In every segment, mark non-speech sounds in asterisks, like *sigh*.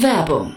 Werbung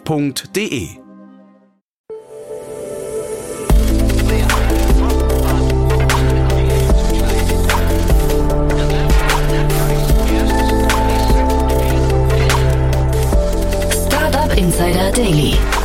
f.de. Insider Daily.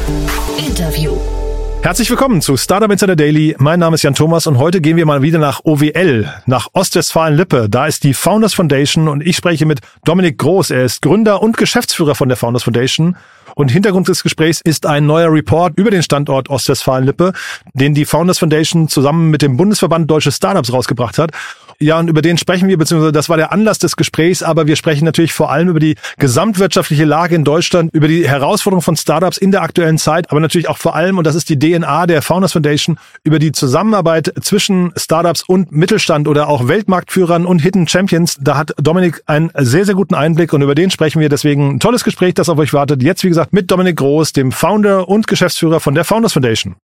Herzlich willkommen zu Startup Insider Daily. Mein Name ist Jan Thomas und heute gehen wir mal wieder nach OWL, nach Ostwestfalen-Lippe. Da ist die Founders Foundation und ich spreche mit Dominik Groß. Er ist Gründer und Geschäftsführer von der Founders Foundation und Hintergrund des Gesprächs ist ein neuer Report über den Standort Ostwestfalen-Lippe, den die Founders Foundation zusammen mit dem Bundesverband Deutsche Startups rausgebracht hat. Ja, und über den sprechen wir, beziehungsweise das war der Anlass des Gesprächs, aber wir sprechen natürlich vor allem über die gesamtwirtschaftliche Lage in Deutschland, über die Herausforderungen von Startups in der aktuellen Zeit, aber natürlich auch vor allem, und das ist die DNA der Founders Foundation, über die Zusammenarbeit zwischen Startups und Mittelstand oder auch Weltmarktführern und Hidden Champions. Da hat Dominik einen sehr, sehr guten Einblick und über den sprechen wir. Deswegen ein tolles Gespräch, das auf euch wartet. Jetzt, wie gesagt, mit Dominik Groß, dem Founder und Geschäftsführer von der Founders Foundation.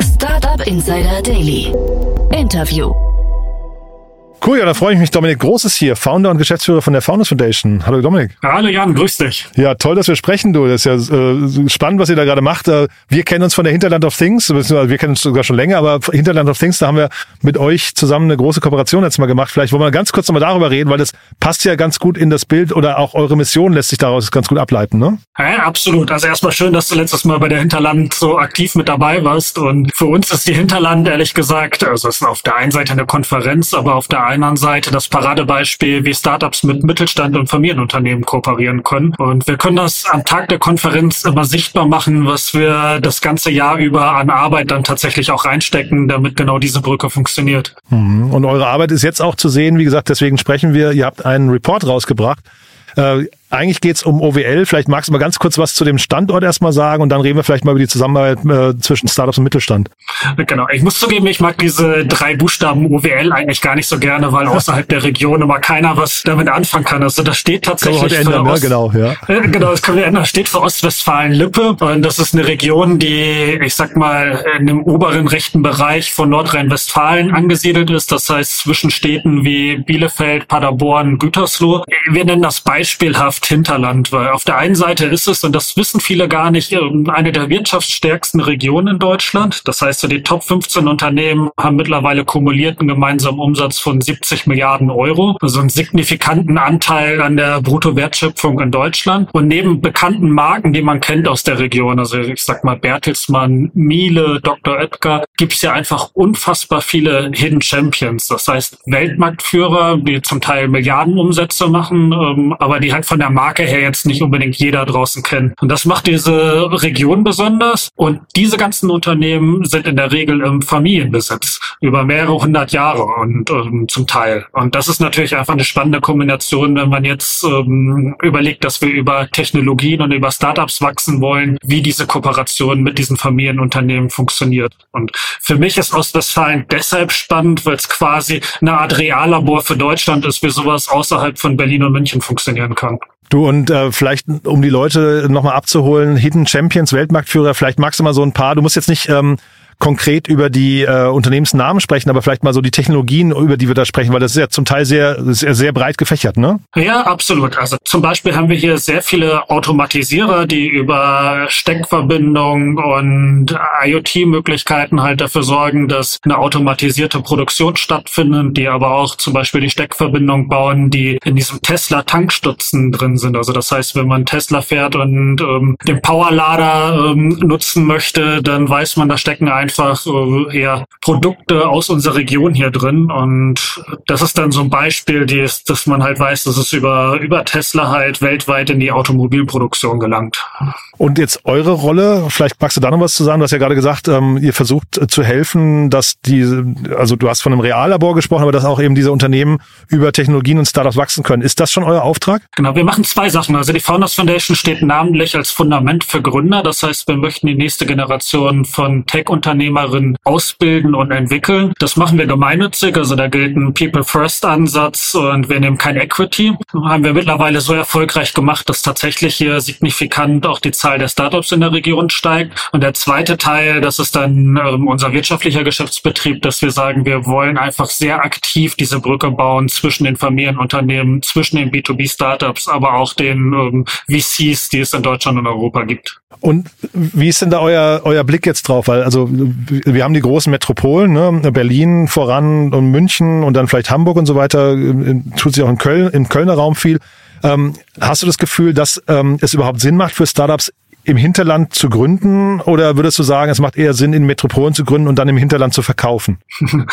Startup Insider Daily. Interview. Cool, ja, da freue ich mich. Dominik Groß ist hier, Founder und Geschäftsführer von der Founders Foundation. Hallo Dominik. Hallo Jan, grüß dich. Ja, toll, dass wir sprechen, du. Das ist ja äh, spannend, was ihr da gerade macht. Äh, wir kennen uns von der Hinterland of Things, beziehungsweise wir kennen uns sogar schon länger, aber Hinterland of Things, da haben wir mit euch zusammen eine große Kooperation jetzt mal gemacht. Vielleicht wollen wir ganz kurz nochmal darüber reden, weil das passt ja ganz gut in das Bild oder auch eure Mission lässt sich daraus ganz gut ableiten, ne? Ja, absolut. Also erstmal schön, dass du letztes Mal bei der Hinterland so aktiv mit dabei warst. Und für uns ist die Hinterland, ehrlich gesagt, also es ist auf der einen Seite eine Konferenz, aber auf der anderen Seite das Paradebeispiel, wie Startups mit Mittelstand und Familienunternehmen kooperieren können. Und wir können das am Tag der Konferenz immer sichtbar machen, was wir das ganze Jahr über an Arbeit dann tatsächlich auch reinstecken, damit genau diese Brücke funktioniert. Mhm. Und eure Arbeit ist jetzt auch zu sehen, wie gesagt, deswegen sprechen wir. Ihr habt einen Report rausgebracht. Äh, eigentlich geht's um OWL. Vielleicht magst du mal ganz kurz was zu dem Standort erstmal sagen und dann reden wir vielleicht mal über die Zusammenarbeit äh, zwischen Startups und Mittelstand. Genau. Ich muss zugeben, ich mag diese drei Buchstaben OWL eigentlich gar nicht so gerne, weil außerhalb der Region immer keiner was damit anfangen kann. Also das steht tatsächlich für ändern, ne? Ost genau, ja. Äh, genau, das können wir ändern. Steht für Ostwestfalen-Lippe und das ist eine Region, die, ich sag mal, in dem oberen rechten Bereich von Nordrhein-Westfalen angesiedelt ist. Das heißt zwischen Städten wie Bielefeld, Paderborn, Gütersloh. Wir nennen das beispielhaft Hinterland, weil auf der einen Seite ist es, und das wissen viele gar nicht, ähm, eine der wirtschaftsstärksten Regionen in Deutschland. Das heißt, so die Top 15 Unternehmen haben mittlerweile kumulierten gemeinsamen Umsatz von 70 Milliarden Euro, also einen signifikanten Anteil an der Bruttowertschöpfung in Deutschland. Und neben bekannten Marken, die man kennt aus der Region, also ich sag mal Bertelsmann, Miele, Dr. Oetker, gibt es ja einfach unfassbar viele Hidden Champions. Das heißt Weltmarktführer, die zum Teil Milliardenumsätze machen, ähm, aber die halt von der Marke her jetzt nicht unbedingt jeder draußen kennt. Und das macht diese Region besonders. Und diese ganzen Unternehmen sind in der Regel im Familienbesitz über mehrere hundert Jahre und ähm, zum Teil. Und das ist natürlich einfach eine spannende Kombination, wenn man jetzt ähm, überlegt, dass wir über Technologien und über Startups wachsen wollen, wie diese Kooperation mit diesen Familienunternehmen funktioniert. Und für mich ist Ostwestfalen deshalb spannend, weil es quasi eine Art Reallabor für Deutschland ist, wie sowas außerhalb von Berlin und München funktionieren kann. Du und äh, vielleicht, um die Leute nochmal abzuholen, Hidden Champions, Weltmarktführer, vielleicht magst du mal so ein paar, du musst jetzt nicht ähm, konkret über die äh, Unternehmensnamen sprechen, aber vielleicht mal so die Technologien, über die wir da sprechen, weil das ist ja zum Teil sehr, sehr, sehr breit gefächert, ne? Ja, absolut. Also zum Beispiel haben wir hier sehr viele Automatisierer, die über Steckverbindung und IoT-Möglichkeiten halt dafür sorgen, dass eine automatisierte Produktion stattfindet, die aber auch zum Beispiel die Steckverbindung bauen, die in diesem Tesla-Tankstutzen drin sind. Also das heißt, wenn man Tesla fährt und ähm, den Powerlader ähm, nutzen möchte, dann weiß man, da stecken einfach äh, ja, Produkte aus unserer Region hier drin. Und das ist dann so ein Beispiel, die ist, dass man halt weiß, dass es über, über Tesla halt weltweit in die Automobilproduktion gelangt. Und jetzt eure Rolle, vielleicht magst du da noch was zu sagen. Du hast ja gerade gesagt, ähm, ihr versucht äh, zu helfen, dass die, also du hast von einem Reallabor gesprochen, aber dass auch eben diese Unternehmen über Technologien und Startups wachsen können. Ist das schon euer Auftrag? Genau, wir machen zwei Sachen. Also die Founders Foundation steht namentlich als Fundament für Gründer. Das heißt, wir möchten die nächste Generation von Tech-Unternehmerinnen ausbilden und entwickeln. Das machen wir gemeinnützig. Also da gilt ein People First Ansatz und wir nehmen kein Equity. Haben wir mittlerweile so erfolgreich gemacht, dass tatsächlich hier signifikant auch die Zahl der Startups in der Region steigt. Und der zweite Teil, das ist dann ähm, unser wirtschaftlicher Geschäftsbetrieb, dass wir sagen, wir wollen einfach sehr aktiv diese Brücke bauen zwischen den Familienunternehmen, zwischen den B2B-Startups, aber auch den ähm, VCs, die es in Deutschland und Europa gibt. Und wie ist denn da euer, euer Blick jetzt drauf? Weil, also, wir haben die großen Metropolen, ne? Berlin voran und München und dann vielleicht Hamburg und so weiter, tut sich auch in Köln, im Kölner Raum viel. Ähm, hast du das Gefühl, dass ähm, es überhaupt Sinn macht für Startups im Hinterland zu gründen oder würdest du sagen, es macht eher Sinn, in Metropolen zu gründen und dann im Hinterland zu verkaufen? *laughs*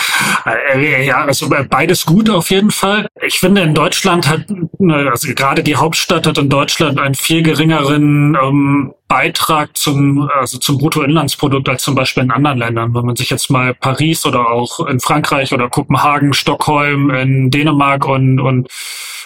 Äh, ja, also beides gut auf jeden Fall. Ich finde, in Deutschland hat, also gerade die Hauptstadt hat in Deutschland einen viel geringeren ähm, Beitrag zum, also zum Bruttoinlandsprodukt als zum Beispiel in anderen Ländern. Wenn man sich jetzt mal Paris oder auch in Frankreich oder Kopenhagen, Stockholm, in Dänemark und, und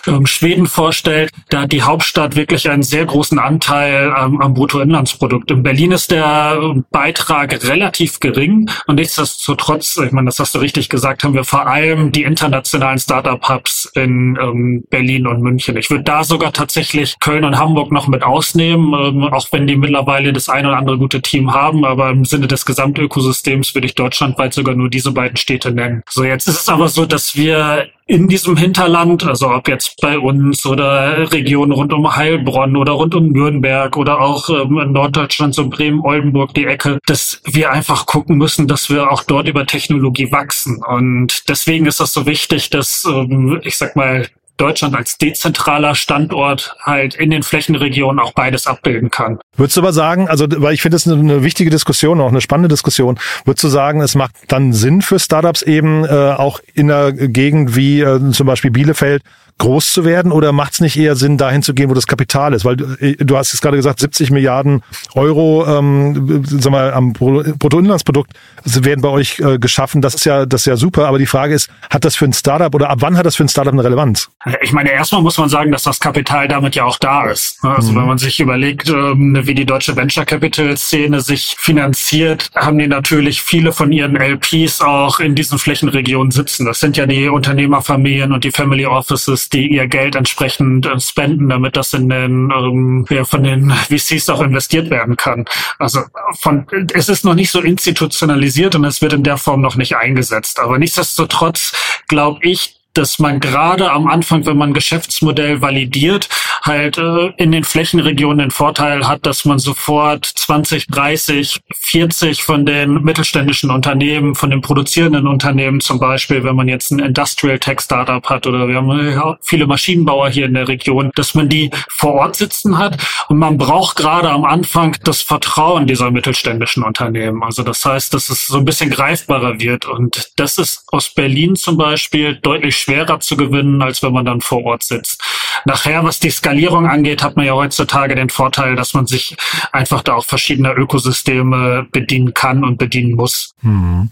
ähm, Schweden vorstellt, da hat die Hauptstadt wirklich einen sehr großen Anteil ähm, am Bruttoinlandsprodukt. In Berlin ist der Beitrag relativ gering und nichtsdestotrotz, ich meine, das hast du richtig gesagt, haben wir vor allem die internationalen Startup-Hubs in ähm, Berlin und München. Ich würde da sogar tatsächlich Köln und Hamburg noch mit ausnehmen, ähm, auch wenn die mittlerweile das eine oder andere gute Team haben, aber im Sinne des Gesamtökosystems würde ich deutschlandweit sogar nur diese beiden Städte nennen. So, jetzt ist es aber so, dass wir in diesem Hinterland, also ob jetzt bei uns oder Regionen rund um Heilbronn oder rund um Nürnberg oder auch ähm, in Norddeutschland, so Bremen, Oldenburg, die Ecke, dass wir einfach gucken müssen, dass wir auch dort über Technologie wachsen. Und deswegen ist das so wichtig, dass, ähm, ich sag mal, Deutschland als dezentraler Standort halt in den Flächenregionen auch beides abbilden kann. Würdest du aber sagen, also weil ich finde das eine, wichtige Diskussion, auch eine spannende Diskussion, würdest du sagen, es macht dann Sinn für Startups eben äh, auch in einer Gegend wie äh, zum Beispiel Bielefeld groß zu werden oder macht es nicht eher Sinn, dahin zu gehen, wo das Kapital ist? Weil äh, du hast jetzt gerade gesagt, 70 Milliarden Euro ähm, sag mal, am Bruttoinlandsprodukt werden bei euch äh, geschaffen. Das ist ja das ist ja super, aber die Frage ist, hat das für ein Startup oder ab wann hat das für ein Startup eine Relevanz? Ich meine, erstmal muss man sagen, dass das Kapital damit ja auch da ist. Also mhm. wenn man sich überlegt, ähm, wie die deutsche Venture Capital Szene sich finanziert, haben die natürlich viele von ihren LPs auch in diesen Flächenregionen sitzen. Das sind ja die Unternehmerfamilien und die Family Offices, die ihr Geld entsprechend äh, spenden, damit das in den ähm, ja, von den VCs auch investiert werden kann. Also von es ist noch nicht so institutionalisiert und es wird in der Form noch nicht eingesetzt. Aber nichtsdestotrotz glaube ich, dass man gerade am Anfang, wenn man Geschäftsmodell validiert, halt äh, in den Flächenregionen den Vorteil hat, dass man sofort 20, 30, 40 von den mittelständischen Unternehmen, von den produzierenden Unternehmen zum Beispiel, wenn man jetzt ein Industrial Tech Startup hat oder wir haben ja, viele Maschinenbauer hier in der Region, dass man die vor Ort sitzen hat und man braucht gerade am Anfang das Vertrauen dieser mittelständischen Unternehmen. Also das heißt, dass es so ein bisschen greifbarer wird und das ist aus Berlin zum Beispiel deutlich schwerer zu gewinnen, als wenn man dann vor Ort sitzt. Nachher, was die Skalierung angeht, hat man ja heutzutage den Vorteil, dass man sich einfach da auch verschiedener Ökosysteme bedienen kann und bedienen muss. Hm.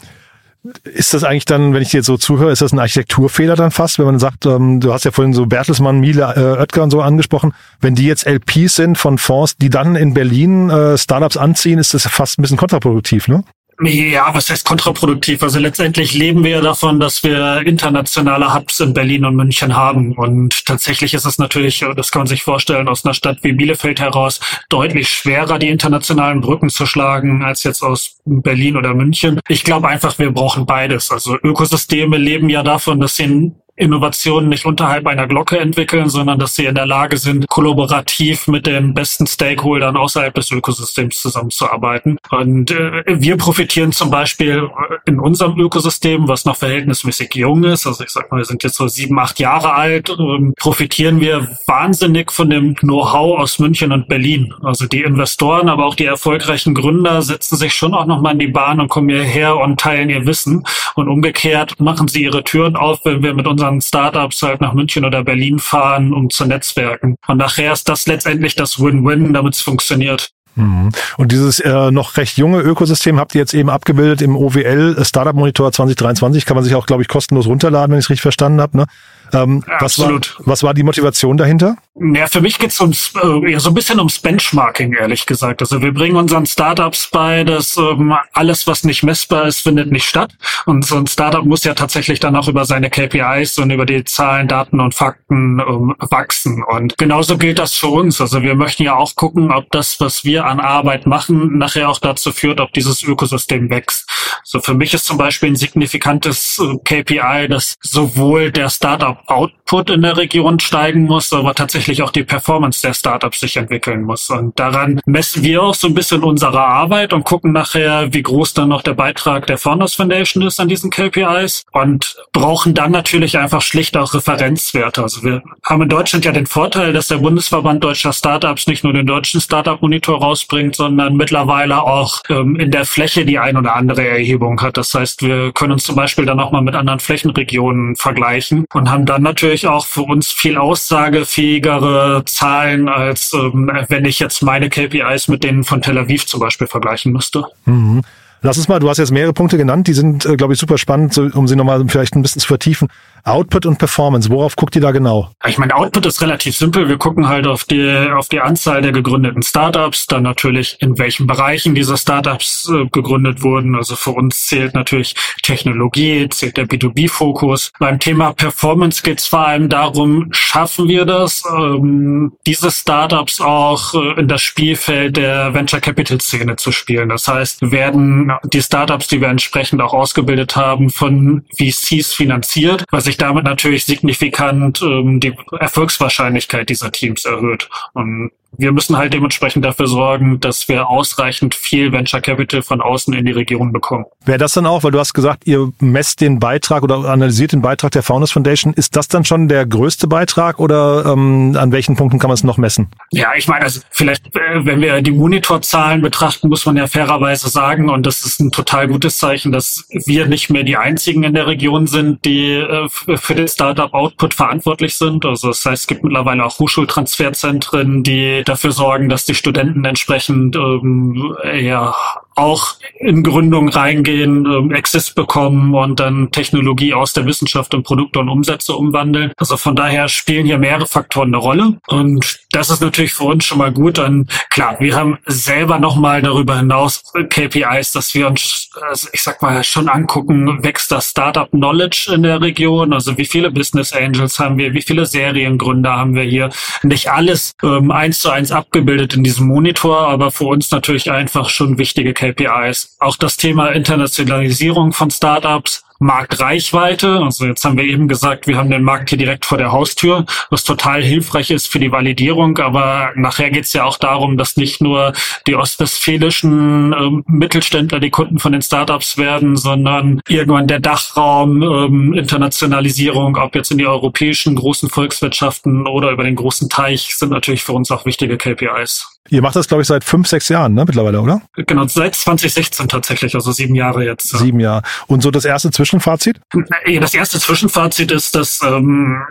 Ist das eigentlich dann, wenn ich dir jetzt so zuhöre, ist das ein Architekturfehler dann fast, wenn man sagt, ähm, du hast ja vorhin so Bertelsmann, Miele, äh, Oetker und so angesprochen, wenn die jetzt LPs sind von Fonds, die dann in Berlin äh, Startups anziehen, ist das fast ein bisschen kontraproduktiv, ne? Ja, was heißt kontraproduktiv? Also letztendlich leben wir davon, dass wir internationale Hubs in Berlin und München haben. Und tatsächlich ist es natürlich, das kann man sich vorstellen, aus einer Stadt wie Bielefeld heraus deutlich schwerer, die internationalen Brücken zu schlagen, als jetzt aus Berlin oder München. Ich glaube einfach, wir brauchen beides. Also Ökosysteme leben ja davon, dass sie Innovationen nicht unterhalb einer Glocke entwickeln, sondern dass sie in der Lage sind, kollaborativ mit den besten Stakeholdern außerhalb des Ökosystems zusammenzuarbeiten. Und äh, wir profitieren zum Beispiel in unserem Ökosystem, was noch verhältnismäßig jung ist, also ich sag mal, wir sind jetzt so sieben, acht Jahre alt, äh, profitieren wir wahnsinnig von dem Know-how aus München und Berlin. Also die Investoren, aber auch die erfolgreichen Gründer setzen sich schon auch nochmal in die Bahn und kommen hierher und teilen ihr Wissen. Und umgekehrt machen sie ihre Türen auf, wenn wir mit unseren unseren Startups halt nach München oder Berlin fahren, um zu netzwerken. Und nachher ist das letztendlich das Win-Win, damit es funktioniert. Mhm. Und dieses äh, noch recht junge Ökosystem habt ihr jetzt eben abgebildet im OWL Startup Monitor 2023. Kann man sich auch, glaube ich, kostenlos runterladen, wenn ich es richtig verstanden habe. Ne? Ähm, was, war, was war die Motivation dahinter? Ja, für mich geht's ums äh, ja, so ein bisschen ums Benchmarking, ehrlich gesagt. Also wir bringen unseren Startups bei, dass ähm, alles, was nicht messbar ist, findet nicht statt. Und so ein Startup muss ja tatsächlich dann auch über seine KPIs und über die Zahlen, Daten und Fakten ähm, wachsen. Und genauso gilt das für uns. Also wir möchten ja auch gucken, ob das, was wir an Arbeit machen, nachher auch dazu führt, ob dieses Ökosystem wächst. So für mich ist zum Beispiel ein signifikantes äh, KPI, dass sowohl der Startup Output in der Region steigen muss, aber tatsächlich auch die Performance der Startups sich entwickeln muss. Und daran messen wir auch so ein bisschen unsere Arbeit und gucken nachher, wie groß dann noch der Beitrag der Founders Foundation ist an diesen KPIs und brauchen dann natürlich einfach schlicht auch Referenzwerte. Also wir haben in Deutschland ja den Vorteil, dass der Bundesverband deutscher Startups nicht nur den deutschen Startup Monitor rausbringt, sondern mittlerweile auch ähm, in der Fläche die ein oder andere Erhebung hat. Das heißt, wir können uns zum Beispiel dann auch mal mit anderen Flächenregionen vergleichen und haben dann natürlich auch für uns viel aussagefähigere Zahlen, als ähm, wenn ich jetzt meine KPIs mit denen von Tel Aviv zum Beispiel vergleichen müsste. Mhm. Lass uns mal, du hast jetzt mehrere Punkte genannt, die sind, äh, glaube ich, super spannend, so, um sie nochmal vielleicht ein bisschen zu vertiefen. Output und Performance, worauf guckt ihr da genau? Ich meine, Output ist relativ simpel. Wir gucken halt auf die, auf die Anzahl der gegründeten Startups, dann natürlich in welchen Bereichen diese Startups äh, gegründet wurden. Also für uns zählt natürlich Technologie, zählt der B2B-Fokus. Beim Thema Performance geht es vor allem darum, schaffen wir das, ähm, diese Startups auch äh, in das Spielfeld der Venture Capital Szene zu spielen. Das heißt, werden die Startups, die wir entsprechend auch ausgebildet haben, von VCs finanziert, was sich damit natürlich signifikant ähm, die Erfolgswahrscheinlichkeit dieser Teams erhöht. Und wir müssen halt dementsprechend dafür sorgen, dass wir ausreichend viel Venture Capital von außen in die Region bekommen. Wäre das dann auch, weil du hast gesagt, ihr messt den Beitrag oder analysiert den Beitrag der Founders Foundation, ist das dann schon der größte Beitrag oder ähm, an welchen Punkten kann man es noch messen? Ja, ich meine, also vielleicht, äh, wenn wir die Monitorzahlen betrachten, muss man ja fairerweise sagen, und das ist ein total gutes Zeichen, dass wir nicht mehr die einzigen in der Region sind, die äh, für den Startup Output verantwortlich sind. Also das heißt, es gibt mittlerweile auch Hochschultransferzentren, die dafür sorgen, dass die Studenten entsprechend ähm, ja auch in Gründung reingehen, ähm, Access bekommen und dann Technologie aus der Wissenschaft in Produkte und Umsätze umwandeln. Also von daher spielen hier mehrere Faktoren eine Rolle und das ist natürlich für uns schon mal gut. Und klar, wir haben selber nochmal darüber hinaus KPIs, dass wir uns, also ich sag mal, schon angucken, wächst das Startup Knowledge in der Region? Also wie viele Business Angels haben wir? Wie viele Seriengründer haben wir hier? Nicht alles ähm, eins zu eins abgebildet in diesem Monitor, aber für uns natürlich einfach schon wichtige KPIs. Auch das Thema Internationalisierung von Startups Marktreichweite. Also jetzt haben wir eben gesagt, wir haben den Markt hier direkt vor der Haustür, was total hilfreich ist für die Validierung. Aber nachher geht es ja auch darum, dass nicht nur die ostwestfälischen ähm, Mittelständler die Kunden von den Startups werden, sondern irgendwann der Dachraum, ähm, Internationalisierung, ob jetzt in die europäischen großen Volkswirtschaften oder über den großen Teich, sind natürlich für uns auch wichtige KPIs. Ihr macht das, glaube ich, seit fünf, sechs Jahren, ne, mittlerweile, oder? Genau, seit 2016 tatsächlich, also sieben Jahre jetzt. Sieben Jahre. Und so das erste Zwischenfazit? Das erste Zwischenfazit ist, dass ähm,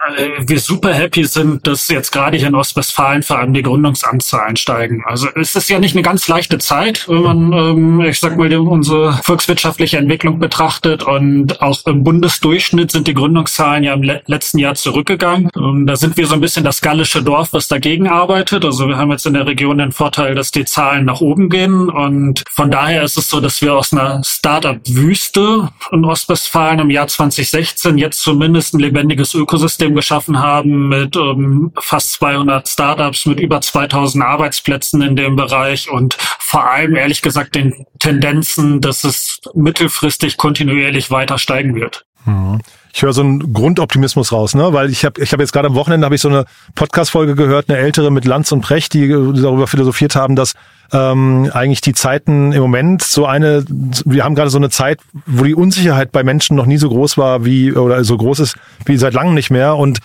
wir super happy sind, dass jetzt gerade hier in Ostwestfalen vor allem die Gründungsanzahlen steigen. Also es ist ja nicht eine ganz leichte Zeit, wenn man, ähm, ich sag mal, unsere volkswirtschaftliche Entwicklung betrachtet und auch im Bundesdurchschnitt sind die Gründungszahlen ja im le letzten Jahr zurückgegangen. Und da sind wir so ein bisschen das gallische Dorf, was dagegen arbeitet. Also wir haben jetzt in der Region den Vorteil, dass die Zahlen nach oben gehen. Und von daher ist es so, dass wir aus einer Startup-Wüste in Ostwestfalen im Jahr 2016 jetzt zumindest ein lebendiges Ökosystem geschaffen haben mit ähm, fast 200 Startups, mit über 2000 Arbeitsplätzen in dem Bereich und vor allem ehrlich gesagt den Tendenzen, dass es mittelfristig kontinuierlich weiter steigen wird. Mhm. Ich höre so einen Grundoptimismus raus, ne? Weil ich habe ich hab jetzt gerade am Wochenende habe ich so eine Podcast-Folge gehört, eine ältere mit Lanz und Precht, die darüber philosophiert haben, dass ähm, eigentlich die Zeiten im Moment so eine, wir haben gerade so eine Zeit, wo die Unsicherheit bei Menschen noch nie so groß war wie oder so groß ist wie seit langem nicht mehr und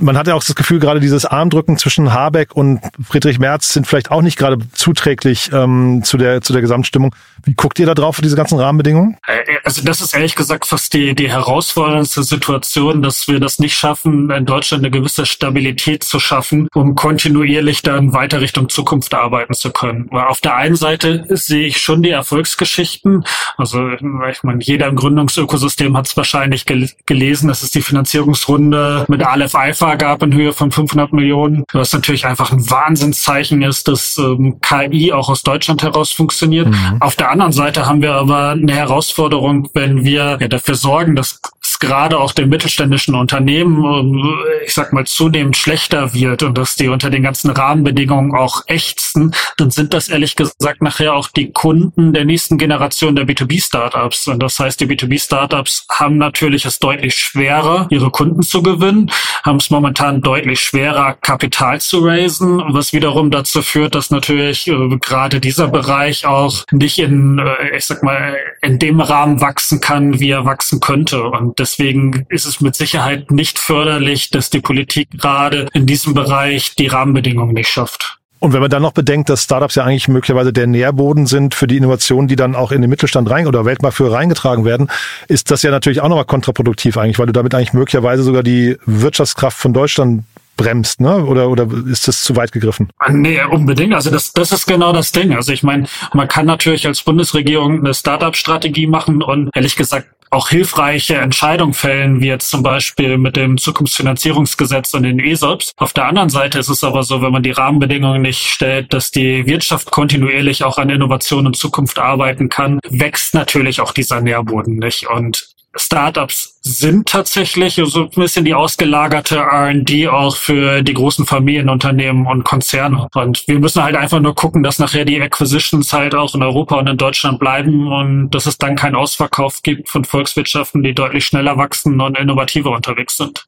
man hat ja auch das Gefühl, gerade dieses Armdrücken zwischen Habeck und Friedrich Merz sind vielleicht auch nicht gerade zuträglich ähm, zu der zu der Gesamtstimmung. Wie guckt ihr da drauf für diese ganzen Rahmenbedingungen? Äh, also das ist ehrlich gesagt fast die die herausforderndste Situation, dass wir das nicht schaffen, in Deutschland eine gewisse Stabilität zu schaffen, um kontinuierlich dann weiter Richtung Zukunft arbeiten zu können. Weil auf der einen Seite sehe ich schon die Erfolgsgeschichten. Also ich meine, jeder im Gründungsökosystem hat es wahrscheinlich gel gelesen. Das ist die Finanzierungsrunde mit Aleph Alpha gab in Höhe von 500 Millionen, was natürlich einfach ein Wahnsinnszeichen ist, dass ähm, KI auch aus Deutschland heraus funktioniert. Mhm. Auf der anderen Seite haben wir aber eine Herausforderung, wenn wir ja, dafür sorgen, dass gerade auch den mittelständischen Unternehmen, ähm, ich sag mal, zunehmend schlechter wird und dass die unter den ganzen Rahmenbedingungen auch ächzen, dann sind das ehrlich gesagt nachher auch die Kunden der nächsten Generation der B2B-Startups. Und das heißt, die B2B-Startups haben natürlich es deutlich schwerer, ihre Kunden zu gewinnen, haben es momentan deutlich schwerer, Kapital zu raisen, was wiederum dazu führt, dass natürlich äh, gerade dieser Bereich auch nicht in, äh, ich sag mal, in dem Rahmen wachsen kann, wie er wachsen könnte. Und deswegen ist es mit Sicherheit nicht förderlich, dass die Politik gerade in diesem Bereich die Rahmenbedingungen nicht schafft. Und wenn man dann noch bedenkt, dass Startups ja eigentlich möglicherweise der Nährboden sind für die Innovationen, die dann auch in den Mittelstand rein oder Weltmarktführer reingetragen werden, ist das ja natürlich auch nochmal kontraproduktiv eigentlich, weil du damit eigentlich möglicherweise sogar die Wirtschaftskraft von Deutschland bremst, ne? Oder, oder ist das zu weit gegriffen? Ah, nee, unbedingt. Also das, das ist genau das Ding. Also ich meine, man kann natürlich als Bundesregierung eine Startup-Strategie machen und ehrlich gesagt auch hilfreiche Entscheidungen fällen, wie jetzt zum Beispiel mit dem Zukunftsfinanzierungsgesetz und den ESOPs. Auf der anderen Seite ist es aber so, wenn man die Rahmenbedingungen nicht stellt, dass die Wirtschaft kontinuierlich auch an Innovation und Zukunft arbeiten kann, wächst natürlich auch dieser Nährboden nicht. Und Startups sind tatsächlich so ein bisschen die ausgelagerte R&D auch für die großen Familienunternehmen und Konzerne. Und wir müssen halt einfach nur gucken, dass nachher die Acquisitions halt auch in Europa und in Deutschland bleiben und dass es dann keinen Ausverkauf gibt von Volkswirtschaften, die deutlich schneller wachsen und innovativer unterwegs sind.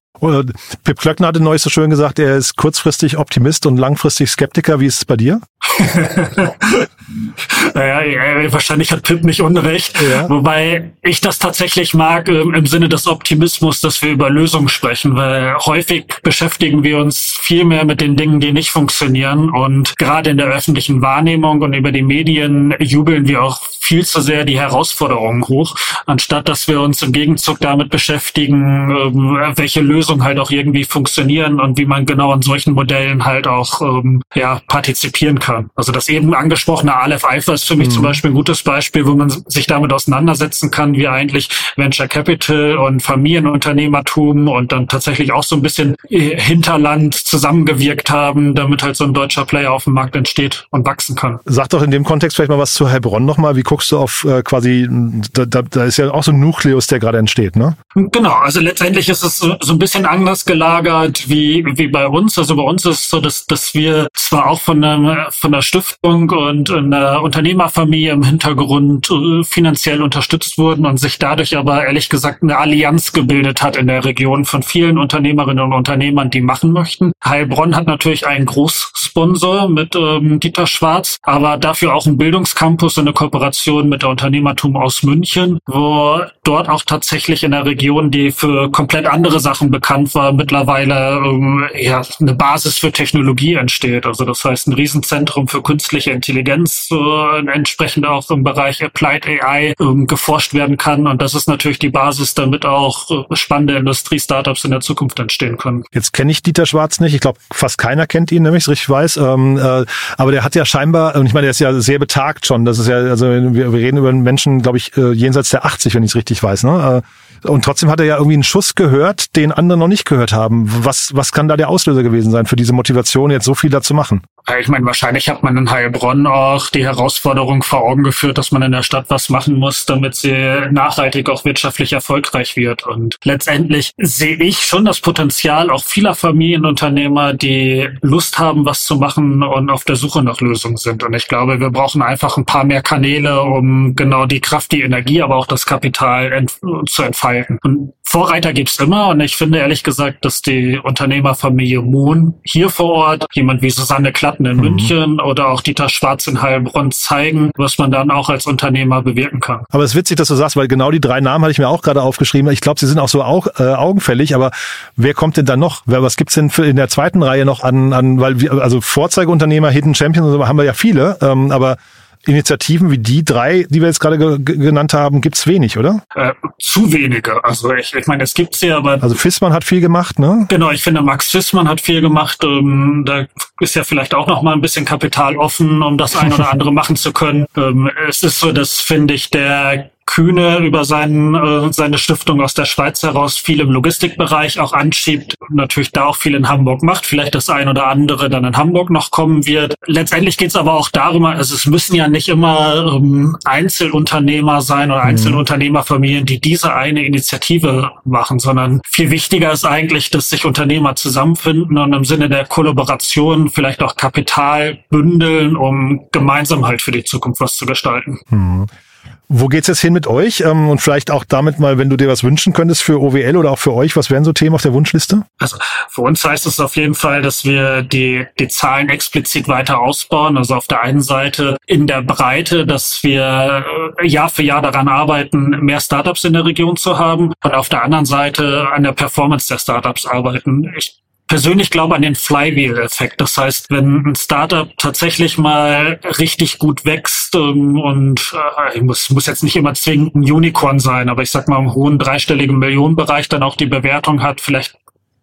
Pip Klöckner hatte neulich so schön gesagt, er ist kurzfristig Optimist und langfristig Skeptiker. Wie ist es bei dir? *laughs* naja, wahrscheinlich hat Pip nicht unrecht. Ja. Wobei ich das tatsächlich mag ähm, im Sinne des Optimismus, dass wir über Lösungen sprechen, weil häufig beschäftigen wir uns viel mehr mit den Dingen, die nicht funktionieren. Und gerade in der öffentlichen Wahrnehmung und über die Medien jubeln wir auch viel zu sehr die Herausforderungen hoch, anstatt dass wir uns im Gegenzug damit beschäftigen, ähm, welche Lösungen halt auch irgendwie funktionieren und wie man genau an solchen Modellen halt auch ähm, ja, partizipieren kann. Also das eben angesprochene Aleph Alpha ist für mich mhm. zum Beispiel ein gutes Beispiel, wo man sich damit auseinandersetzen kann, wie eigentlich Venture Capital und Familienunternehmertum und dann tatsächlich auch so ein bisschen äh, Hinterland zusammengewirkt haben, damit halt so ein deutscher Player auf dem Markt entsteht und wachsen kann. Sag doch in dem Kontext vielleicht mal was zu Heilbronn nochmal. Wie guckst du auf äh, quasi, da, da, da ist ja auch so ein Nukleus, der gerade entsteht, ne? Genau, also letztendlich ist es so, so ein bisschen anders gelagert wie, wie bei uns. Also bei uns ist es so, dass, dass wir zwar auch von einer, von der Stiftung und einer Unternehmerfamilie im Hintergrund äh, finanziell unterstützt wurden und sich dadurch aber ehrlich gesagt eine Allianz gebildet hat in der Region von vielen Unternehmerinnen und Unternehmern, die machen möchten. Heilbronn hat natürlich einen Großsponsor mit ähm, Dieter Schwarz, aber dafür auch einen Bildungscampus und eine Kooperation mit der Unternehmertum aus München, wo dort auch tatsächlich in der Region, die für komplett andere Sachen bekannt war, mittlerweile ähm, ja, eine Basis für Technologie entsteht. Also das heißt ein Riesenzentrum für künstliche Intelligenz, äh, entsprechend auch im Bereich Applied AI äh, geforscht werden kann. Und das ist natürlich die Basis, damit auch äh, spannende Industrie-Startups in der Zukunft entstehen können. Jetzt kenne ich Dieter Schwarz nicht. Ich glaube, fast keiner kennt ihn, nämlich, richtig weiß. Ähm, äh, aber der hat ja scheinbar, und ich meine, der ist ja sehr betagt schon. Das ist ja, also wir, wir reden über einen Menschen, glaube ich, äh, jenseits der 80, wenn ich es richtig weiß. Ne? Äh, und trotzdem hat er ja irgendwie einen Schuss gehört, den andere noch nicht gehört haben. Was, was kann da der Auslöser gewesen sein für diese Motivation, jetzt so viel da zu machen? Ich meine, wahrscheinlich hat man in Heilbronn auch die Herausforderung vor Augen geführt, dass man in der Stadt was machen muss, damit sie nachhaltig auch wirtschaftlich erfolgreich wird. Und letztendlich sehe ich schon das Potenzial auch vieler Familienunternehmer, die Lust haben, was zu machen und auf der Suche nach Lösungen sind. Und ich glaube, wir brauchen einfach ein paar mehr Kanäle, um genau die Kraft, die Energie, aber auch das Kapital ent zu entfalten. Und Vorreiter gibt's immer und ich finde ehrlich gesagt, dass die Unternehmerfamilie Mohn hier vor Ort, jemand wie Susanne Klatten in mhm. München oder auch Dieter Schwarz in Heilbronn zeigen, was man dann auch als Unternehmer bewirken kann. Aber es ist witzig, dass du sagst, weil genau die drei Namen hatte ich mir auch gerade aufgeschrieben. Ich glaube, sie sind auch so auch, äh, augenfällig, aber wer kommt denn da noch? Was gibt's denn für in der zweiten Reihe noch an, an weil wir, also Vorzeigeunternehmer, Hidden Champions und so haben wir ja viele, ähm, aber Initiativen wie die drei, die wir jetzt gerade ge genannt haben, gibt's wenig, oder? Äh, zu wenige. Also ich, ich meine, es gibt's ja, aber... Also Fissmann hat viel gemacht, ne? Genau, ich finde, Max Fissmann hat viel gemacht. Ähm, da ist ja vielleicht auch noch mal ein bisschen Kapital offen, um das ein oder andere machen zu können. Ähm, es ist so, dass, finde ich, der Kühne über seinen, äh, seine Stiftung aus der Schweiz heraus viel im Logistikbereich auch anschiebt, natürlich da auch viel in Hamburg macht, vielleicht das ein oder andere dann in Hamburg noch kommen wird. Letztendlich geht es aber auch darum, also es müssen ja nicht immer ähm, Einzelunternehmer sein oder mhm. Einzelunternehmerfamilien, die diese eine Initiative machen, sondern viel wichtiger ist eigentlich, dass sich Unternehmer zusammenfinden und im Sinne der Kollaboration vielleicht auch Kapital bündeln, um gemeinsam halt für die Zukunft was zu gestalten. Mhm. Wo geht's jetzt hin mit euch? Ähm, und vielleicht auch damit mal, wenn du dir was wünschen könntest für OWL oder auch für euch, was wären so Themen auf der Wunschliste? Also für uns heißt es auf jeden Fall, dass wir die, die Zahlen explizit weiter ausbauen. Also auf der einen Seite in der Breite, dass wir äh, Jahr für Jahr daran arbeiten, mehr Startups in der Region zu haben und auf der anderen Seite an der Performance der Startups arbeiten. Ich persönlich glaube an den Flywheel-Effekt. Das heißt, wenn ein Startup tatsächlich mal richtig gut wächst ähm, und äh, muss, muss jetzt nicht immer zwingend ein Unicorn sein, aber ich sag mal im hohen dreistelligen Millionenbereich dann auch die Bewertung hat, vielleicht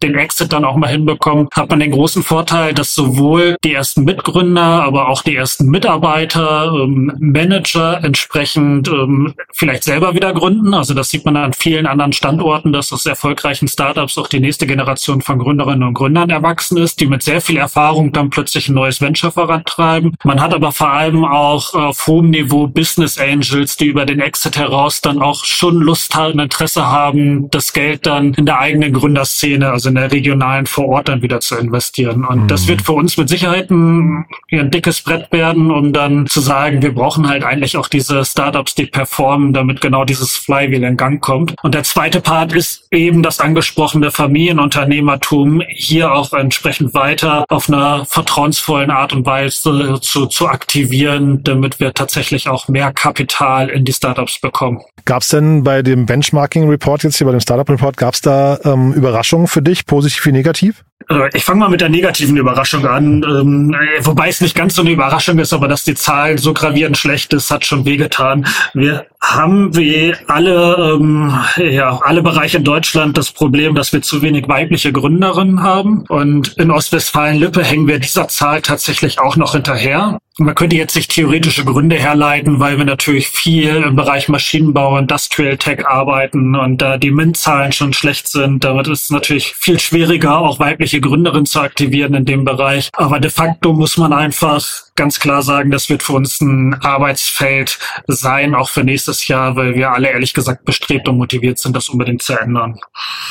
den Exit dann auch mal hinbekommen, hat man den großen Vorteil, dass sowohl die ersten Mitgründer, aber auch die ersten Mitarbeiter, ähm, Manager entsprechend ähm, vielleicht selber wieder gründen. Also das sieht man an vielen anderen Standorten, dass aus erfolgreichen Startups auch die nächste Generation von Gründerinnen und Gründern erwachsen ist, die mit sehr viel Erfahrung dann plötzlich ein neues Venture vorantreiben. Man hat aber vor allem auch auf hohem Niveau Business Angels, die über den Exit heraus dann auch schon Lust haben, Interesse haben, das Geld dann in der eigenen Gründerszene, also in der regionalen vor Ort dann wieder zu investieren. Und mhm. das wird für uns mit Sicherheit ein, ein dickes Brett werden, um dann zu sagen, wir brauchen halt eigentlich auch diese Startups, die performen, damit genau dieses Flywheel in Gang kommt. Und der zweite Part ist eben das angesprochene Familienunternehmertum hier auch entsprechend weiter auf einer vertrauensvollen Art und Weise zu, zu aktivieren, damit wir tatsächlich auch mehr Kapital in die Startups bekommen. Gab es denn bei dem Benchmarking Report jetzt hier, bei dem Startup Report, gab es da ähm, Überraschungen für dich, positiv wie negativ? Äh, ich fange mal mit der negativen Überraschung an, ähm, wobei es nicht ganz so eine Überraschung ist, aber dass die Zahl so gravierend schlecht ist, hat schon wehgetan. Wir haben wie alle, ähm, ja, alle Bereiche in Deutschland das Problem, dass wir zu wenig weibliche Gründerinnen haben. Und in Ostwestfalen-Lippe hängen wir dieser Zahl tatsächlich auch noch hinterher. Man könnte jetzt sich theoretische Gründe herleiten, weil wir natürlich viel im Bereich Maschinenbau, Industrial Tech arbeiten und da die MINT-Zahlen schon schlecht sind. Damit ist es natürlich viel schwieriger, auch weibliche Gründerinnen zu aktivieren in dem Bereich. Aber de facto muss man einfach ganz klar sagen, das wird für uns ein Arbeitsfeld sein, auch für nächstes Jahr, weil wir alle ehrlich gesagt bestrebt und motiviert sind, das unbedingt zu ändern.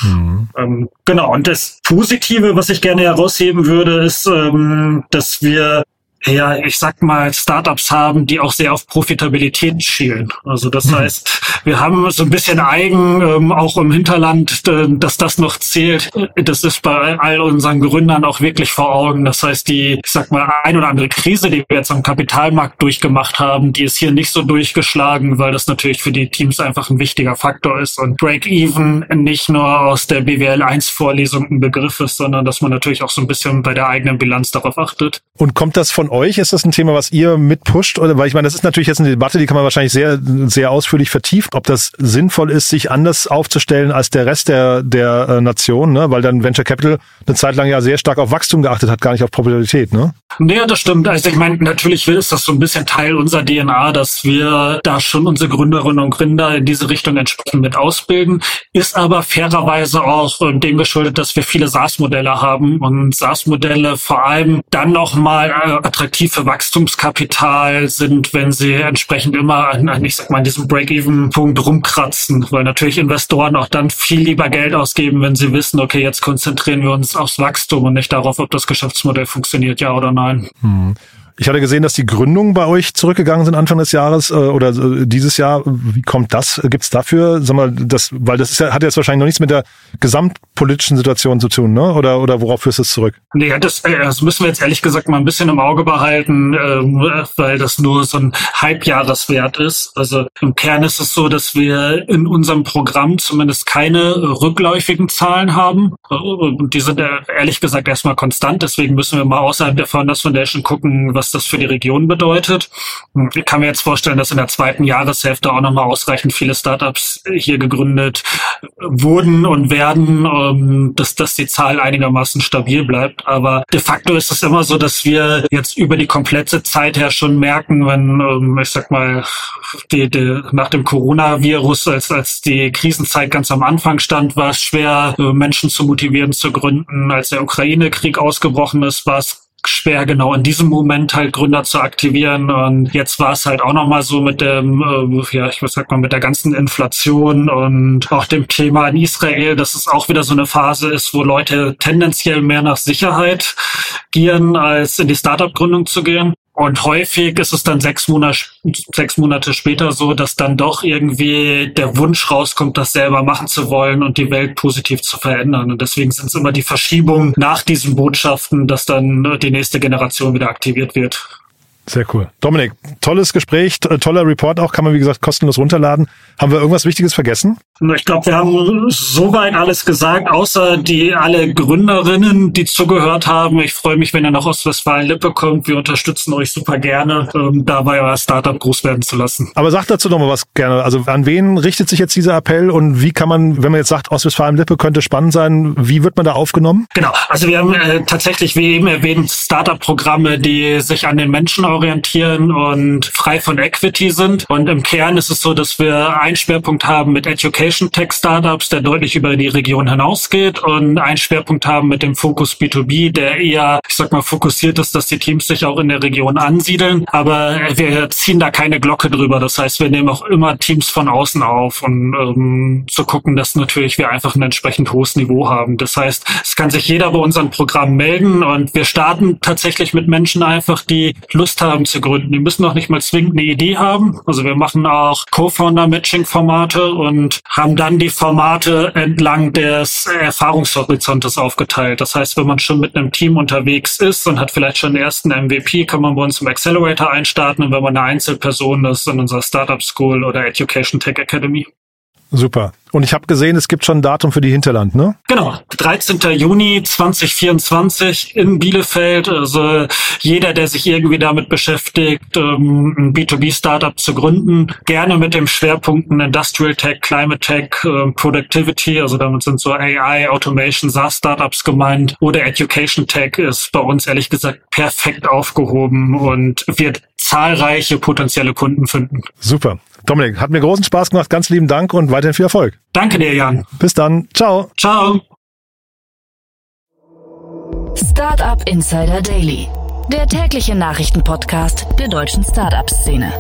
Mhm. Ähm, genau, und das Positive, was ich gerne herausheben würde, ist, ähm, dass wir ja, ich sag mal, Startups haben, die auch sehr auf Profitabilität schielen. Also das mhm. heißt, wir haben so ein bisschen eigen, ähm, auch im Hinterland, äh, dass das noch zählt. Das ist bei all unseren Gründern auch wirklich vor Augen. Das heißt, die, ich sag mal, ein oder andere Krise, die wir jetzt am Kapitalmarkt durchgemacht haben, die ist hier nicht so durchgeschlagen, weil das natürlich für die Teams einfach ein wichtiger Faktor ist und Break-Even nicht nur aus der BWL 1 Vorlesung ein Begriff ist, sondern dass man natürlich auch so ein bisschen bei der eigenen Bilanz darauf achtet. Und kommt das von euch? Ist das ein Thema, was ihr mitpusht? Oder weil ich meine, das ist natürlich jetzt eine Debatte, die kann man wahrscheinlich sehr, sehr ausführlich vertiefen, ob das sinnvoll ist, sich anders aufzustellen als der Rest der, der äh, Nation, ne? Weil dann Venture Capital eine Zeit lang ja sehr stark auf Wachstum geachtet hat, gar nicht auf Popularität, ne? Nee, das stimmt. Also ich meine, natürlich ist das so ein bisschen Teil unserer DNA, dass wir da schon unsere Gründerinnen und Gründer in diese Richtung entsprechend mit ausbilden. Ist aber fairerweise auch äh, dem geschuldet, dass wir viele SaaS-Modelle haben und SaaS-Modelle vor allem dann nochmal äh, attraktiv Wachstumskapital sind, wenn sie entsprechend immer an, an ich sag mal, an diesem Break-Even-Punkt rumkratzen, weil natürlich Investoren auch dann viel lieber Geld ausgeben, wenn sie wissen, okay, jetzt konzentrieren wir uns aufs Wachstum und nicht darauf, ob das Geschäftsmodell funktioniert, ja oder nein. Hm. Ich hatte gesehen, dass die Gründungen bei euch zurückgegangen sind Anfang des Jahres äh, oder äh, dieses Jahr. Wie kommt das? Gibt es dafür, sag mal, das, weil das ist ja, hat jetzt wahrscheinlich noch nichts mit der gesamtpolitischen Situation zu tun, ne? Oder oder worauf führst du es zurück? Nee, das, äh, das müssen wir jetzt ehrlich gesagt mal ein bisschen im Auge behalten, ähm, weil das nur so ein Halbjahreswert ist. Also im Kern ist es so, dass wir in unserem Programm zumindest keine rückläufigen Zahlen haben. Und die sind ehrlich gesagt erstmal konstant. Deswegen müssen wir mal außerhalb der Founders Foundation gucken, was das für die Region bedeutet. Ich kann mir jetzt vorstellen, dass in der zweiten Jahreshälfte auch nochmal ausreichend viele Startups hier gegründet wurden und werden, ähm, dass, dass die Zahl einigermaßen stabil bleibt. Aber de facto ist es immer so, dass wir jetzt über die komplette Zeit her schon merken, wenn, ähm, ich sag mal, die, die, nach dem Coronavirus, als, als die Krisenzeit ganz am Anfang stand, war es schwer, äh, Menschen zu motivieren zu gründen. Als der Ukraine-Krieg ausgebrochen ist, war es schwer, genau in diesem Moment halt Gründer zu aktivieren. Und jetzt war es halt auch nochmal so mit dem, äh, ja, ich sag mal, mit der ganzen Inflation und auch dem Thema in Israel, dass es auch wieder so eine Phase ist, wo Leute tendenziell mehr nach Sicherheit gieren, als in die Startup-Gründung zu gehen. Und häufig ist es dann sechs Monate, sechs Monate später so, dass dann doch irgendwie der Wunsch rauskommt, das selber machen zu wollen und die Welt positiv zu verändern. Und deswegen sind es immer die Verschiebungen nach diesen Botschaften, dass dann die nächste Generation wieder aktiviert wird. Sehr cool. Dominik, tolles Gespräch, toller Report auch, kann man wie gesagt kostenlos runterladen. Haben wir irgendwas Wichtiges vergessen? Ich glaube, wir haben soweit alles gesagt, außer die alle Gründerinnen, die zugehört haben. Ich freue mich, wenn ihr nach Ostwestfalen-Lippe kommt. Wir unterstützen euch super gerne, ähm, dabei euer Startup groß werden zu lassen. Aber sagt dazu noch mal was gerne. Also an wen richtet sich jetzt dieser Appell und wie kann man, wenn man jetzt sagt, Ostwestfalen-Lippe könnte spannend sein, wie wird man da aufgenommen? Genau. Also wir haben äh, tatsächlich, wie eben erwähnt, Startup-Programme, die sich an den Menschen orientieren und frei von Equity sind. Und im Kern ist es so, dass wir einen Schwerpunkt haben mit Education Tech Startups, der deutlich über die Region hinausgeht und einen Schwerpunkt haben mit dem Fokus B2B, der eher, ich sag mal, fokussiert ist, dass die Teams sich auch in der Region ansiedeln. Aber wir ziehen da keine Glocke drüber. Das heißt, wir nehmen auch immer Teams von außen auf und ähm, zu gucken, dass natürlich wir einfach ein entsprechend hohes Niveau haben. Das heißt, es kann sich jeder bei unserem Programm melden und wir starten tatsächlich mit Menschen einfach, die Lust haben, haben zu gründen. Die müssen noch nicht mal zwingend eine Idee haben. Also wir machen auch Co-Founder-Matching-Formate und haben dann die Formate entlang des Erfahrungshorizontes aufgeteilt. Das heißt, wenn man schon mit einem Team unterwegs ist und hat vielleicht schon den ersten MVP, kann man bei uns im Accelerator einstarten. Und wenn man eine Einzelperson ist, in unserer Startup School oder Education Tech Academy. Super. Und ich habe gesehen, es gibt schon ein Datum für die Hinterland, ne? Genau, 13. Juni 2024 in Bielefeld. Also jeder, der sich irgendwie damit beschäftigt, ähm, ein B2B-Startup zu gründen, gerne mit dem Schwerpunkten Industrial Tech, Climate Tech, ähm, Productivity, also damit sind so AI, Automation, SaaS-Startups gemeint oder Education Tech ist bei uns ehrlich gesagt perfekt aufgehoben und wird zahlreiche potenzielle Kunden finden. Super. Dominik, hat mir großen Spaß gemacht. Ganz lieben Dank und weiterhin viel Erfolg. Danke dir, Jan. Bis dann. Ciao. Ciao. Startup Insider Daily, der tägliche Nachrichtenpodcast der deutschen Startup-Szene.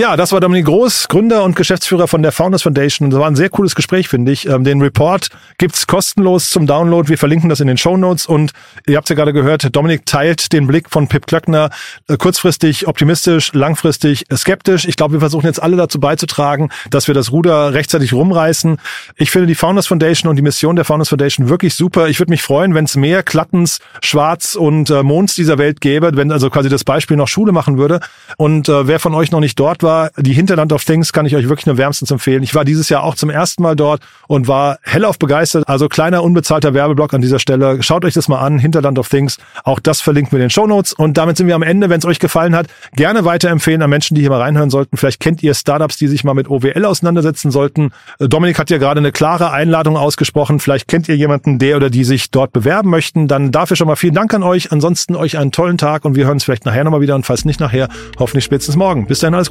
Ja, das war Dominik Groß, Gründer und Geschäftsführer von der Founders Foundation. Das war ein sehr cooles Gespräch, finde ich. Ähm, den Report gibt's kostenlos zum Download. Wir verlinken das in den Show Notes und ihr habt ja gerade gehört, Dominik teilt den Blick von Pip Klöckner äh, kurzfristig optimistisch, langfristig skeptisch. Ich glaube, wir versuchen jetzt alle dazu beizutragen, dass wir das Ruder rechtzeitig rumreißen. Ich finde die Founders Foundation und die Mission der Founders Foundation wirklich super. Ich würde mich freuen, wenn es mehr Klattens, Schwarz und äh, Monds dieser Welt gäbe, wenn also quasi das Beispiel noch Schule machen würde. Und äh, wer von euch noch nicht dort war, war. Die Hinterland of Things kann ich euch wirklich nur wärmstens empfehlen. Ich war dieses Jahr auch zum ersten Mal dort und war hellauf begeistert. Also kleiner unbezahlter Werbeblock an dieser Stelle. Schaut euch das mal an, Hinterland of Things. Auch das verlinken wir in den Show. Und damit sind wir am Ende. Wenn es euch gefallen hat, gerne weiterempfehlen an Menschen, die hier mal reinhören sollten. Vielleicht kennt ihr Startups, die sich mal mit OWL auseinandersetzen sollten. Dominik hat ja gerade eine klare Einladung ausgesprochen. Vielleicht kennt ihr jemanden, der oder die sich dort bewerben möchten. Dann dafür schon mal vielen Dank an euch. Ansonsten euch einen tollen Tag und wir hören uns vielleicht nachher nochmal wieder und falls nicht nachher, hoffentlich spätestens morgen. Bis dahin alles